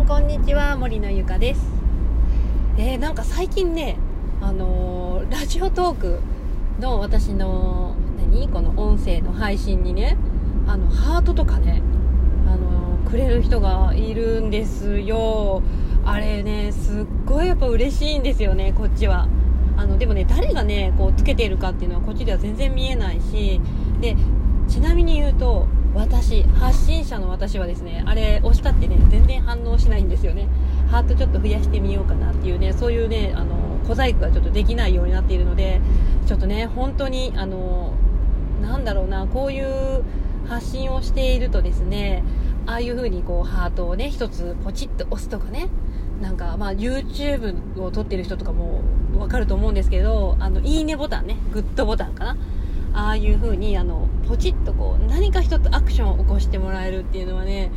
んこんにちは森のゆかです。えー、なんか最近ねあのー、ラジオトークの私の何？この音声の配信にねあのハートとかねあのー、くれる人がいるんですよ。あれねすっごいやっぱ嬉しいんですよねこっちは。あのでもね誰がねこうつけているかっていうのはこっちでは全然見えないしでちなみに言うと私発信者の私はですねあれ押したってね全然反応しないんですよね。ハートちょっと増やしてみようかなっていうねそういうねあの小細工がちょっとできないようになっているのでちょっとね本当にあのなんだろうなこういう発信をしているとですねああいう風にこうハートをね一つポチッと押すとかねなんかまあ YouTube を撮ってる人とかもわかると思うんですけどあのいいねボタンねグッドボタンかな。ああいう風にあのポチッとこう何か一つアクションを起こしてもらえるっていうのはね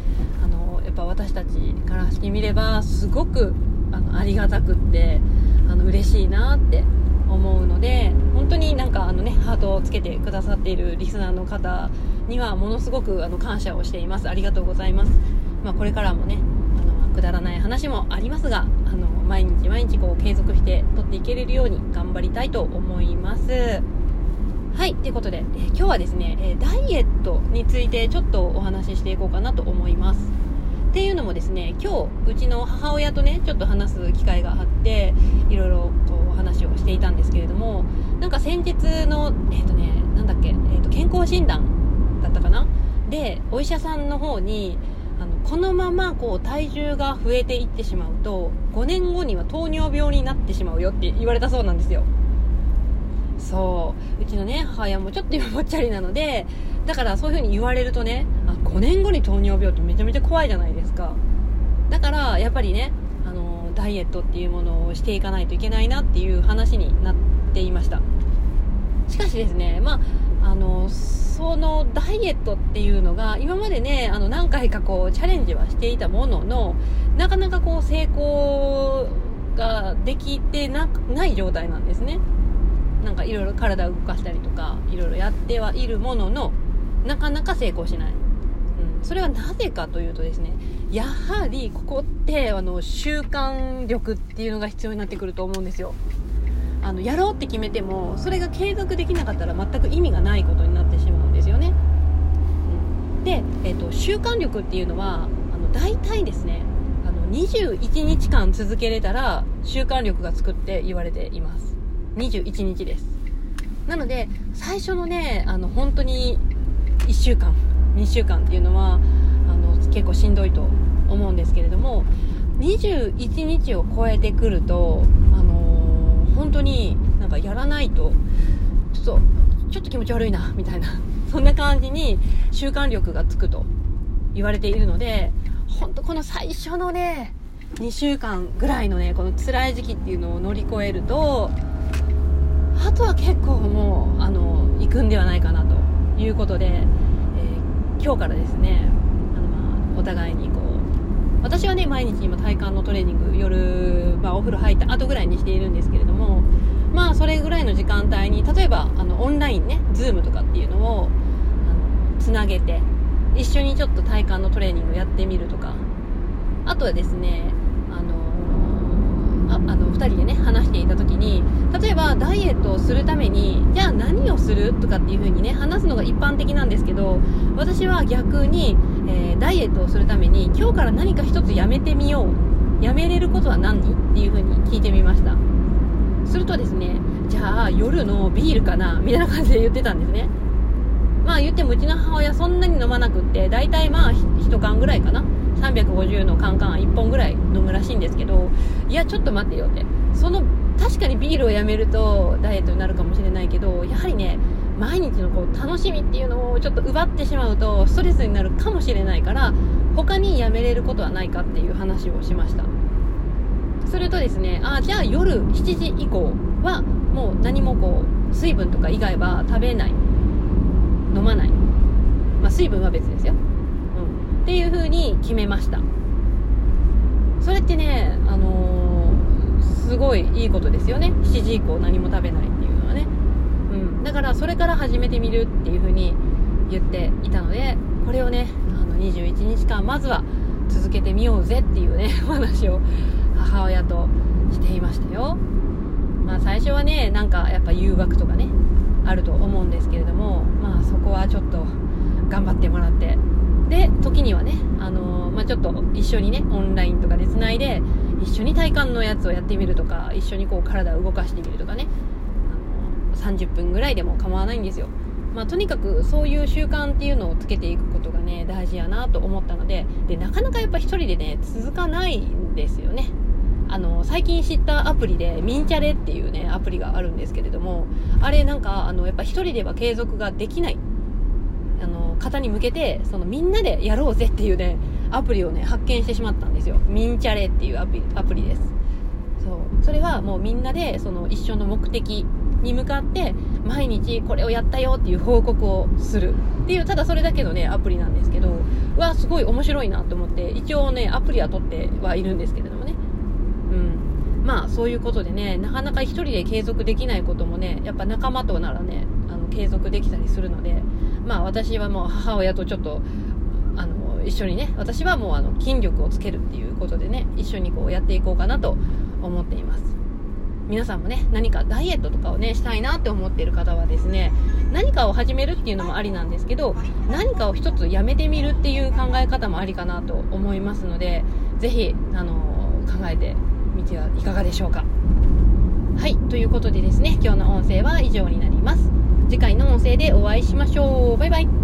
あのやっぱ私たちからしてみればすごくあのありがたくってあの嬉しいなって思うので本当になんかあのねハートをつけてくださっているリスナーの方にはものすごくあの感謝をしています。ありがとうございます、まあ、これからもねあのくだらない話もありますがあの毎日毎日こう継続して撮っていけれるように頑張りたいと思います。はい、ということで、えー、今日はですね、えー、ダイエットについてちょっとお話ししていこうかなと思います。っていうのもですね、今日、うちの母親とね、ちょっと話す機会があって、いろいろこう話をしていたんですけれども、なんか先日の、えっ、ー、とね、なんだっけ、えっ、と、健康診断だったかな？で、お医者さんの方に、あのこのままこう体重が増えていってしまうと5年後には糖尿病になってしまうよって言われたそうなんですよそう。うちのね母親もちょっと今ぽっちゃりなのでだからそういう風に言われるとねあ5年後に糖尿病ってめちゃめちゃ怖いじゃないですか。だからやっぱりねあのダイエットっていうものをしていかないといけないなっていう話になっていました。しかしですねまああのそのダイエットっていうのが今までねあの何回かこうチャレンジはしていたもののなかなかこう成功ができてなない状態なんですね。なんかいろいろ体を動かしたりとかいろいろやってはいるもののなかなか成功しない、うん、それはなぜかというとですねやはりここってあの習慣力っていうのが必要になってくると思うんですよ。あのやろうって決めてもそれが継続できなかったら全く意味がないことになってしまうんですよね、うん、で、えーと、習慣力っていうのはあの大体ですねあの21日間続けれたら習慣力がつくって言われています。21日です。なので最初のねあの本当に1週間2週間っていうのはあの結構しんどいと思うんですけれども21日を超えてくると、あの、本当になんかやらないとちょっとちょっと気持ち悪いなみたいなそんな感じに習慣力がつくと言われているので本当この最初のね2週間ぐらいのねこの辛い時期っていうのを乗り越えるととは結構もうあの行くんではないかなということで、えー、今日からですねあの、まあ、お互いにこう私はね毎日今体幹のトレーニング夜、まあ、お風呂入った後ぐらいにしているんですけれどもまあそれぐらいの時間帯に例えばあのオンラインね Zoom とかっていうのをあのつなげて一緒にちょっと体幹のトレーニングやってみるとか。あとはですねあのあの2人でね話していた時に例えばダイエットをするためにじゃあ何をするとかっていう風にね話すのが一般的なんですけど私は逆に、えー、ダイエットをするために今日から何か一つやめてみようやめれることは何っていう風に聞いてみました。するとですねじゃあ夜のビールかなみたいな感じで言ってたんですね。まあ言ってもうちの母親そんなに飲まなくって大体まあ1缶ぐらいかな。350のカンカン1本ぐらい飲むらしいんですけどいやちょっと待ってよって。その確かにビールをやめるとダイエットになるかもしれないけどやはりね毎日のこう楽しみっていうのをちょっと奪ってしまうとストレスになるかもしれないから他にやめれることはないかっていう話をしました。するとですねあじゃあ夜7時以降はもう何もこう水分とか以外は食べない。飲まない。まあ水分は別ですよ。っていう風に決めました。それってねあのー、すごいいいことですよね。7時以降何も食べないっていうのはね、うん、だからそれから始めてみるっていう風に言っていたのでこれをねあの21日間まずは続けてみようぜっていうね お話を母親としていましたよ。まあ最初はねなんかやっぱ誘惑とかねあると思うんですけれどもまあそこはちょっと頑張ってもらってで時にはね、あのー、まあ、ちょっと一緒にねオンラインとかでつないで一緒に体幹のやつをやってみるとか一緒にこう体を動かしてみるとかね、あのー、30分ぐらいでも構わないんですよ。まあ、とにかくそういう習慣っていうのをつけていくことがね大事やなと思ったのででなかなかやっぱ一人でね続かないんですよね。あの最近知ったアプリでミンチャレっていうねアプリがあるんですけれどもあれなんかあのやっぱ一人では継続ができない。あの方に向けてそのみんなでやろうぜっていうねアプリをね発見してしまったんですよ。ミンチャレっていうアプリアプリです。そう。それはもうみんなでその一緒の目的に向かって毎日これをやったよっていう報告をするっていうただそれだけのねアプリなんですけどわすごい面白いなと思って一応ねアプリは取ってはいるんですけれどもね。うん。まあそういうことでねなかなか1人で継続できないこともねやっぱ仲間とならねあの継続できたりするのでまあ私はもう母親とちょっとあの一緒にね私はもうあの筋力をつけるっていうことでね一緒にこうやっていこうかなと思っています。皆さんもね何かダイエットとかをねしたいなって思っている方はですね何かを始めるっていうのもありなんですけど何かを一つやめてみるっていう考え方もありかなと思いますのでぜひあの考えてみてはいかがでしょうか。はいということでですね今日の音声は以上になります。次回の音声でお会いしましょう。バイバイ。